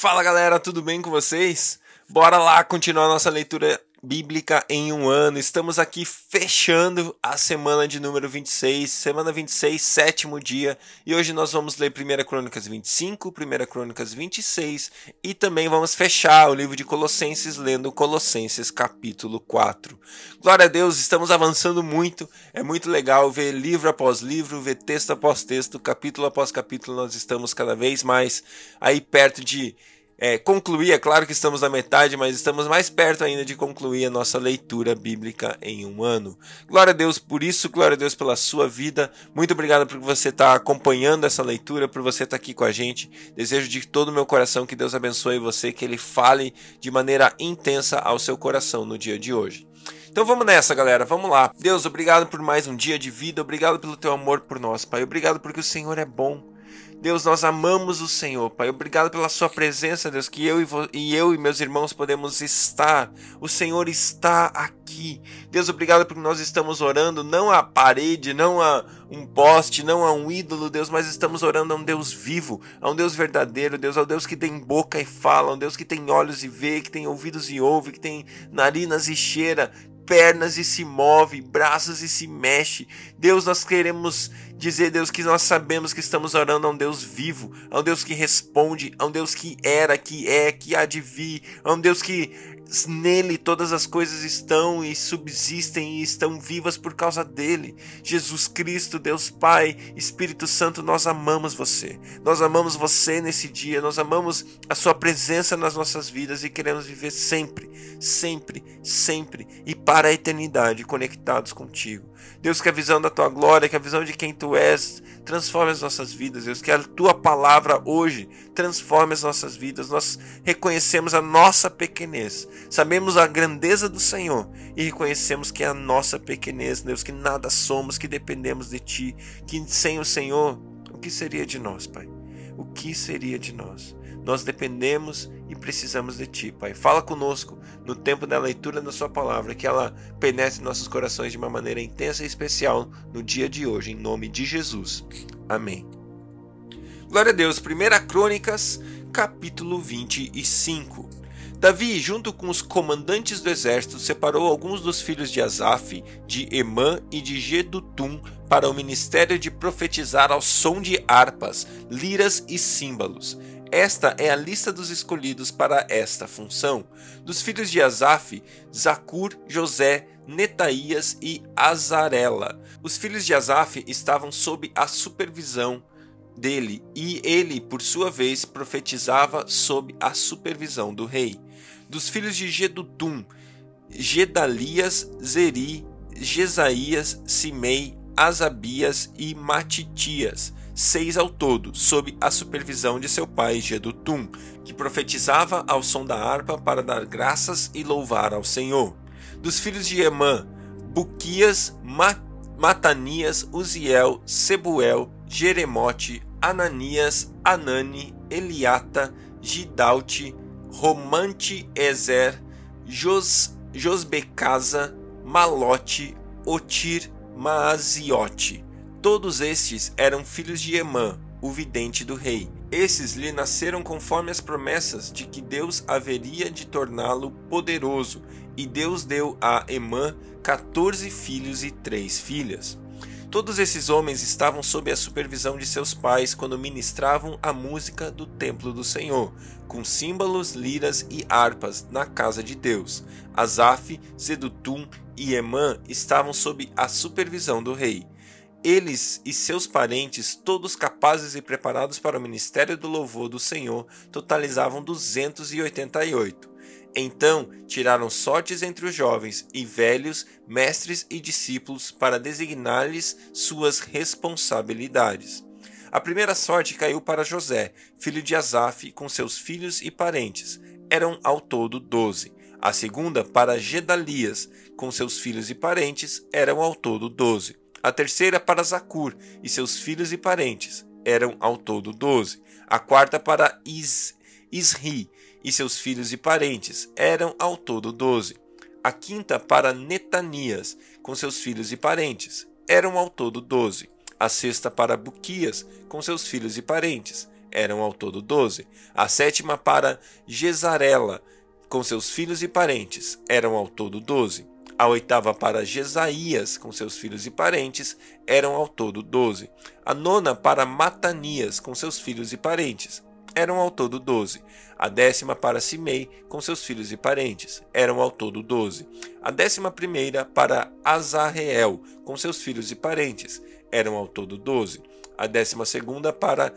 Fala galera, tudo bem com vocês? Bora lá continuar nossa leitura bíblica em um ano. Estamos aqui fechando a semana de número 26, semana 26, sétimo dia, e hoje nós vamos ler 1 Crônicas 25, 1 Crônicas 26 e também vamos fechar o livro de Colossenses lendo Colossenses capítulo 4. Glória a Deus, estamos avançando muito, é muito legal ver livro após livro, ver texto após texto, capítulo após capítulo, nós estamos cada vez mais aí perto de é, concluir. É claro que estamos na metade, mas estamos mais perto ainda de concluir a nossa leitura bíblica em um ano. Glória a Deus por isso, glória a Deus pela sua vida. Muito obrigado por você estar acompanhando essa leitura, por você estar aqui com a gente. Desejo de todo o meu coração que Deus abençoe você, que Ele fale de maneira intensa ao seu coração no dia de hoje. Então vamos nessa, galera. Vamos lá. Deus, obrigado por mais um dia de vida. Obrigado pelo teu amor por nós, Pai. Obrigado porque o Senhor é bom. Deus, nós amamos o Senhor, Pai. Obrigado pela Sua presença, Deus, que eu e, e eu e meus irmãos podemos estar. O Senhor está aqui. Deus, obrigado porque nós estamos orando não a parede, não a um poste, não a um ídolo, Deus, mas estamos orando a um Deus vivo, a um Deus verdadeiro, Deus, ao Deus que tem boca e fala, a um Deus que tem olhos e vê, que tem ouvidos e ouve, que tem narinas e cheira, pernas e se move, braços e se mexe. Deus, nós queremos dizer, Deus, que nós sabemos que estamos orando a um Deus vivo, a um Deus que responde, a um Deus que era, que é, que há de vir, a um Deus que nele todas as coisas estão e subsistem e estão vivas por causa dele. Jesus Cristo, Deus Pai, Espírito Santo, nós amamos você. Nós amamos você nesse dia, nós amamos a sua presença nas nossas vidas e queremos viver sempre, sempre, sempre e para a eternidade conectados contigo. Deus, que a visão da tua glória, que a visão de quem tu és, transforme as nossas vidas. Deus, que a tua palavra hoje transforme as nossas vidas. Nós reconhecemos a nossa pequenez, sabemos a grandeza do Senhor e reconhecemos que é a nossa pequenez, Deus, que nada somos, que dependemos de ti, que sem o Senhor, o que seria de nós, Pai? O que seria de nós? Nós dependemos e precisamos de Ti, Pai. Fala conosco no tempo da leitura da Sua palavra, que ela penetre nossos corações de uma maneira intensa e especial no dia de hoje, em nome de Jesus. Amém. Glória a Deus. 1 Crônicas, capítulo 25. Davi, junto com os comandantes do exército, separou alguns dos filhos de Asaf, de Emã e de Gedutum para o ministério de profetizar ao som de harpas, liras e símbolos. Esta é a lista dos escolhidos para esta função. Dos filhos de Asaf, Zacur, José, Netaías e Azarela. Os filhos de Asaf estavam sob a supervisão dele, e ele, por sua vez, profetizava sob a supervisão do rei. Dos filhos de Gedutum, Gedalias, Zeri, Jesaías, Simei, Asabias e Matitias seis ao todo, sob a supervisão de seu pai Gedutum, que profetizava ao som da harpa para dar graças e louvar ao Senhor. Dos filhos de Emã, Buquias, Matanias, Uziel, Sebuel, Jeremote, Ananias, Anani, Eliata, Gidalte, Romante Ezer, Jos, Josbecasa, Malote, Otir, Maaziote. Todos estes eram filhos de Emã, o vidente do rei. Esses lhe nasceram conforme as promessas de que Deus haveria de torná-lo poderoso, e Deus deu a Emã quatorze filhos e três filhas. Todos esses homens estavam sob a supervisão de seus pais quando ministravam a música do templo do Senhor, com símbolos, liras e harpas na casa de Deus. Asaf, Zedutum e Emã estavam sob a supervisão do rei. Eles e seus parentes, todos capazes e preparados para o ministério do louvor do Senhor, totalizavam 288. Então tiraram sortes entre os jovens e velhos, mestres e discípulos, para designar-lhes suas responsabilidades. A primeira sorte caiu para José, filho de Asaf, com seus filhos e parentes. Eram ao todo doze. A segunda para Gedalias, com seus filhos e parentes. Eram ao todo doze. A terceira para Zacur e seus filhos e parentes, eram ao todo doze. A quarta para Is, Isri e seus filhos e parentes, eram ao todo doze. A quinta para Netanias, com seus filhos e parentes, eram ao todo doze. A sexta para Buquias, com seus filhos e parentes, eram ao todo doze. A sétima para Gesarela, com seus filhos e parentes, eram ao todo doze. A oitava para Jesaías, com seus filhos e parentes, eram ao todo doze. A nona para Matanias, com seus filhos e parentes, eram ao todo doze. A décima para Simei, com seus filhos e parentes, eram ao todo doze. A décima primeira para Azarreel, com seus filhos e parentes, eram ao todo doze. A décima segunda para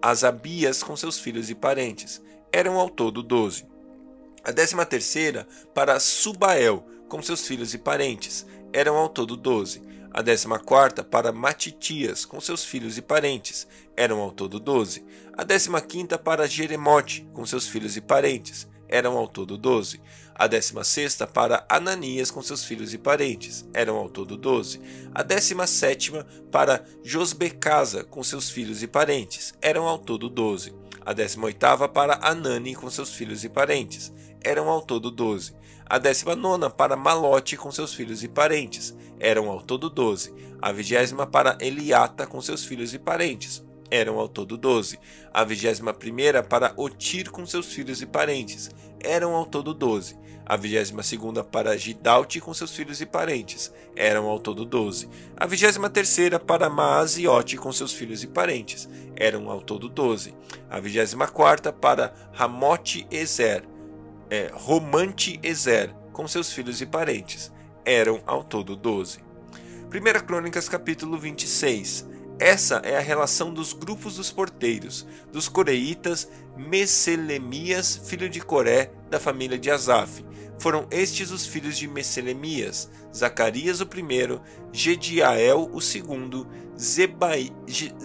Azabias, com seus filhos e parentes, eram ao todo doze. A décima terceira para Subael, com seus filhos e parentes, eram ao todo doze a décima quarta para Matitias, com seus filhos e parentes, eram ao todo doze. A décima quinta para Jeremote, com seus filhos e parentes, eram ao todo doze. A décima sexta para Ananias, com seus filhos e parentes, eram ao todo doze. A décima sétima para Josbecasa, com seus filhos e parentes, eram ao todo doze. A décima oitava para Anani, com seus filhos e parentes, eram ao todo doze. A décima nona para Malote com seus filhos e parentes, eram ao todo doze. A vigésima para Eliata com seus filhos e parentes, eram ao todo doze. A vigésima primeira para Otir com seus filhos e parentes, eram ao todo doze. A vigésima segunda para Gidalte com seus filhos e parentes, eram ao todo doze. A vigésima terceira para Maaziote com seus filhos e parentes, eram ao todo doze. A vigésima quarta para Ramote Ezer, é, Romante Ezer, com seus filhos e parentes, eram ao todo doze. 1 Crônicas capítulo 26 essa é a relação dos grupos dos porteiros, dos coreitas, Messelemias, filho de Coré, da família de Asaf. Foram estes os filhos de Messelemias, Zacarias o primeiro, Gediael o segundo,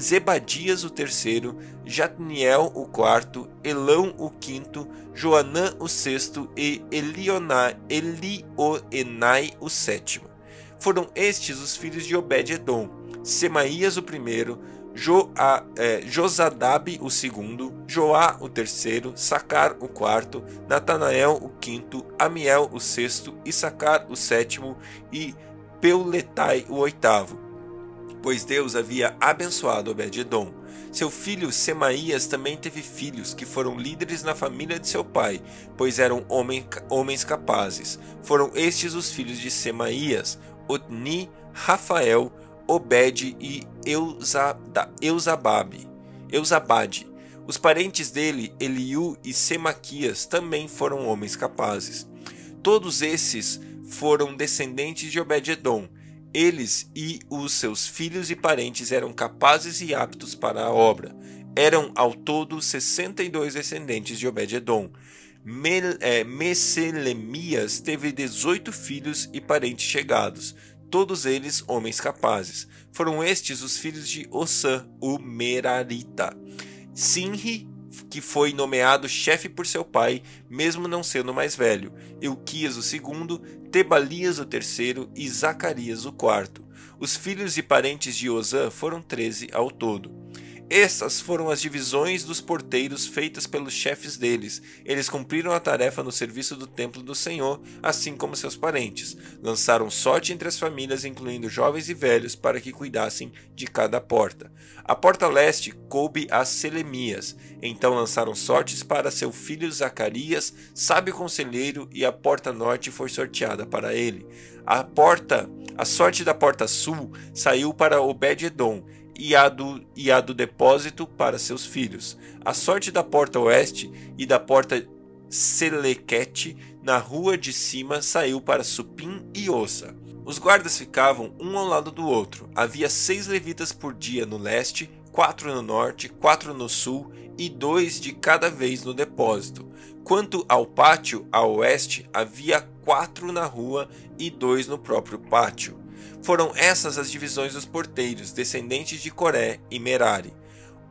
Zebadias o terceiro, Jatniel o quarto, Elão o quinto, Joanã o sexto e Elionai, Elioenai o sétimo. Foram estes os filhos de Obed-edom, Semaías o primeiro, jo, a, é, Josadab o segundo, Joá o terceiro, Sacar o quarto, Natanael o quinto, Amiel o sexto, Issacar o sétimo e Peuletai o oitavo. Pois Deus havia abençoado Obed-edom. Seu filho Semaías também teve filhos que foram líderes na família de seu pai, pois eram homens capazes. Foram estes os filhos de Semaías, Otni, Rafael, Obed e Eusababe, Eusabade. Os parentes dele, Eliú e Semaquias, também foram homens capazes. Todos esses foram descendentes de Obed-edom. Eles e os seus filhos e parentes eram capazes e aptos para a obra. Eram ao todo 62 descendentes de Obed-edom. Messelemias teve 18 filhos e parentes chegados todos eles homens capazes. Foram estes os filhos de Osã, o Merarita. Sinri, que foi nomeado chefe por seu pai, mesmo não sendo mais velho, Euquias o segundo, Tebalias o terceiro e Zacarias o quarto. Os filhos e parentes de Osã foram treze ao todo. Estas foram as divisões dos porteiros feitas pelos chefes deles. Eles cumpriram a tarefa no serviço do templo do Senhor, assim como seus parentes. Lançaram sorte entre as famílias, incluindo jovens e velhos, para que cuidassem de cada porta. A porta leste coube a Selemias. Então lançaram sortes para seu filho Zacarias, sábio conselheiro, e a porta norte foi sorteada para ele. A porta, a sorte da porta sul saiu para Obed-edom e a, do, e a do depósito para seus filhos. A sorte da porta oeste e da porta Selequete na rua de cima saiu para Supim e Ossa. Os guardas ficavam um ao lado do outro. Havia seis levitas por dia no leste, quatro no norte, quatro no sul e dois de cada vez no depósito. Quanto ao pátio a oeste, havia quatro na rua e dois no próprio pátio. Foram essas as divisões dos porteiros, descendentes de Coré e Merari.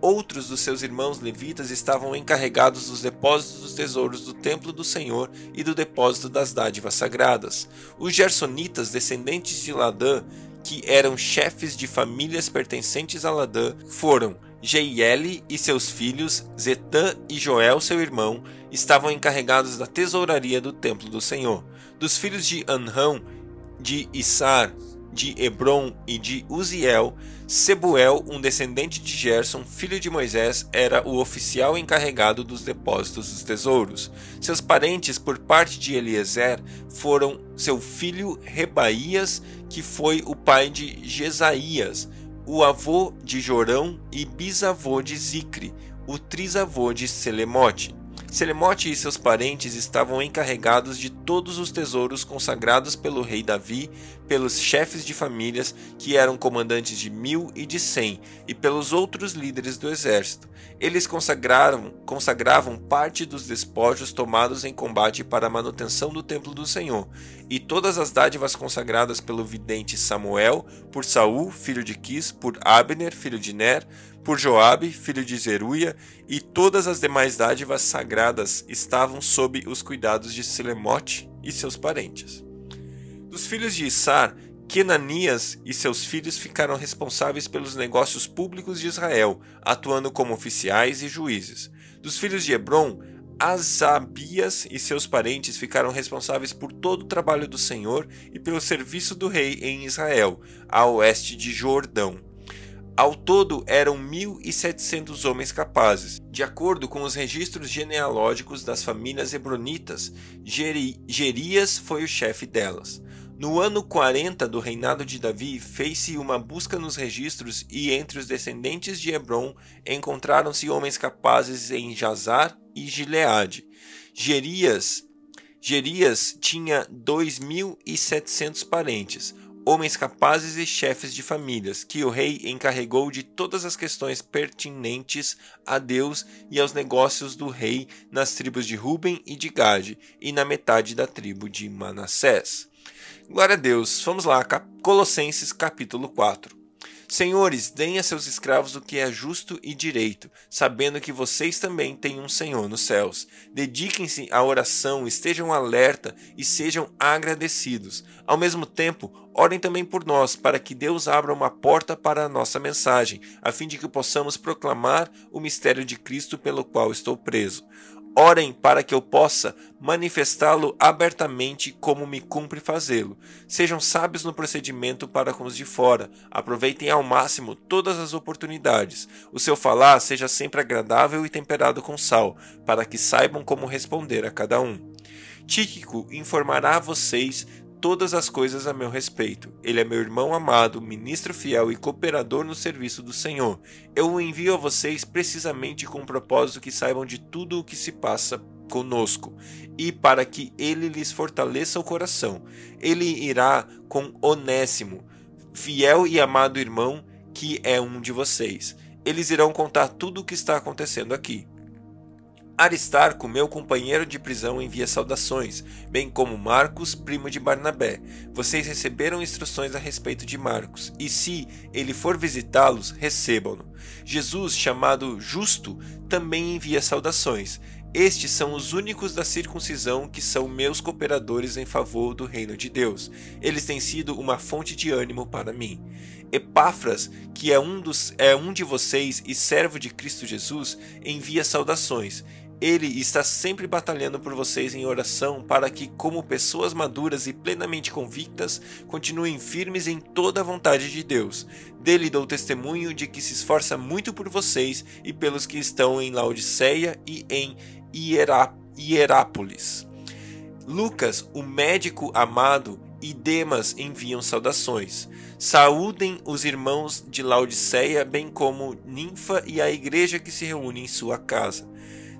Outros dos seus irmãos levitas estavam encarregados dos depósitos dos tesouros do templo do Senhor e do depósito das dádivas sagradas. Os gersonitas, descendentes de Ladã, que eram chefes de famílias pertencentes a Ladã, foram Jeiele e seus filhos, Zetã e Joel, seu irmão, estavam encarregados da tesouraria do templo do Senhor. Dos filhos de Anrão, de Issar, de Hebron e de Uziel, Sebuel, um descendente de Gerson, filho de Moisés, era o oficial encarregado dos depósitos dos tesouros. Seus parentes, por parte de Eliezer, foram seu filho Rebaías, que foi o pai de Jesaías, o avô de Jorão e bisavô de Zicre, o trisavô de Selemote. Selemote e seus parentes estavam encarregados de todos os tesouros consagrados pelo rei Davi, pelos chefes de famílias, que eram comandantes de mil e de cem, e pelos outros líderes do exército. Eles consagraram, consagravam parte dos despojos tomados em combate para a manutenção do templo do Senhor, e todas as dádivas consagradas pelo vidente Samuel, por Saul, filho de Quis, por Abner, filho de Ner, por Joabe, filho de Zeruia, e todas as demais dádivas sagradas estavam sob os cuidados de Silemote e seus parentes. Dos filhos de Issar, Kenanias e seus filhos ficaram responsáveis pelos negócios públicos de Israel, atuando como oficiais e juízes. Dos filhos de Hebron, Asabias e seus parentes ficaram responsáveis por todo o trabalho do Senhor e pelo serviço do rei em Israel, a oeste de Jordão. Ao todo eram 1.700 homens capazes. De acordo com os registros genealógicos das famílias hebronitas, Geri Gerias foi o chefe delas. No ano 40 do reinado de Davi, fez-se uma busca nos registros e entre os descendentes de Hebron encontraram-se homens capazes em Jazar e Gileade. Gerias, Gerias tinha 2.700 parentes, homens capazes e chefes de famílias, que o rei encarregou de todas as questões pertinentes a Deus e aos negócios do rei nas tribos de Ruben e de Gade, e na metade da tribo de Manassés. Glória a Deus. Vamos lá, Colossenses capítulo 4. Senhores, deem a seus escravos o que é justo e direito, sabendo que vocês também têm um Senhor nos céus. Dediquem-se à oração, estejam alerta e sejam agradecidos. Ao mesmo tempo, orem também por nós, para que Deus abra uma porta para a nossa mensagem, a fim de que possamos proclamar o mistério de Cristo pelo qual estou preso. Orem para que eu possa manifestá-lo abertamente como me cumpre fazê-lo. Sejam sábios no procedimento para com os de fora. Aproveitem ao máximo todas as oportunidades. O seu falar seja sempre agradável e temperado com sal, para que saibam como responder a cada um. Tíquico informará vocês todas as coisas a meu respeito. Ele é meu irmão amado, ministro fiel e cooperador no serviço do Senhor. Eu o envio a vocês precisamente com o propósito que saibam de tudo o que se passa conosco e para que ele lhes fortaleça o coração. Ele irá com Onésimo, fiel e amado irmão que é um de vocês. Eles irão contar tudo o que está acontecendo aqui. Aristarco, meu companheiro de prisão, envia saudações, bem como Marcos, primo de Barnabé. Vocês receberam instruções a respeito de Marcos, e se ele for visitá-los, recebam-no. Jesus, chamado Justo, também envia saudações. Estes são os únicos da circuncisão que são meus cooperadores em favor do reino de Deus. Eles têm sido uma fonte de ânimo para mim. Epáfras, que é um, dos, é um de vocês e servo de Cristo Jesus, envia saudações. Ele está sempre batalhando por vocês em oração para que, como pessoas maduras e plenamente convictas, continuem firmes em toda a vontade de Deus. Dele dou testemunho de que se esforça muito por vocês e pelos que estão em Laodiceia e em Hierá Hierápolis. Lucas, o médico amado, e Demas enviam saudações. Saúdem os irmãos de Laodiceia, bem como Ninfa e a igreja que se reúne em sua casa.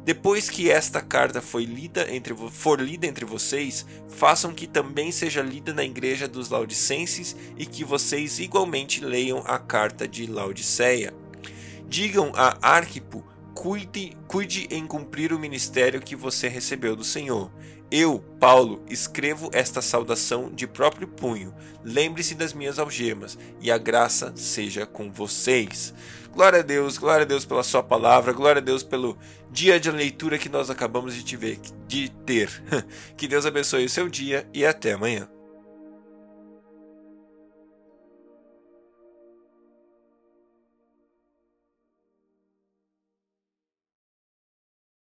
Depois que esta carta foi lida entre, for lida entre vocês, façam que também seja lida na igreja dos Laodicenses e que vocês igualmente leiam a carta de Laodiceia. Digam a Arquipo cuide, cuide em cumprir o ministério que você recebeu do Senhor. Eu, Paulo, escrevo esta saudação de próprio punho. Lembre-se das minhas algemas, e a graça seja com vocês. Glória a Deus, glória a Deus pela sua palavra, glória a Deus pelo dia de leitura que nós acabamos de, te ver, de ter. Que Deus abençoe o seu dia e até amanhã.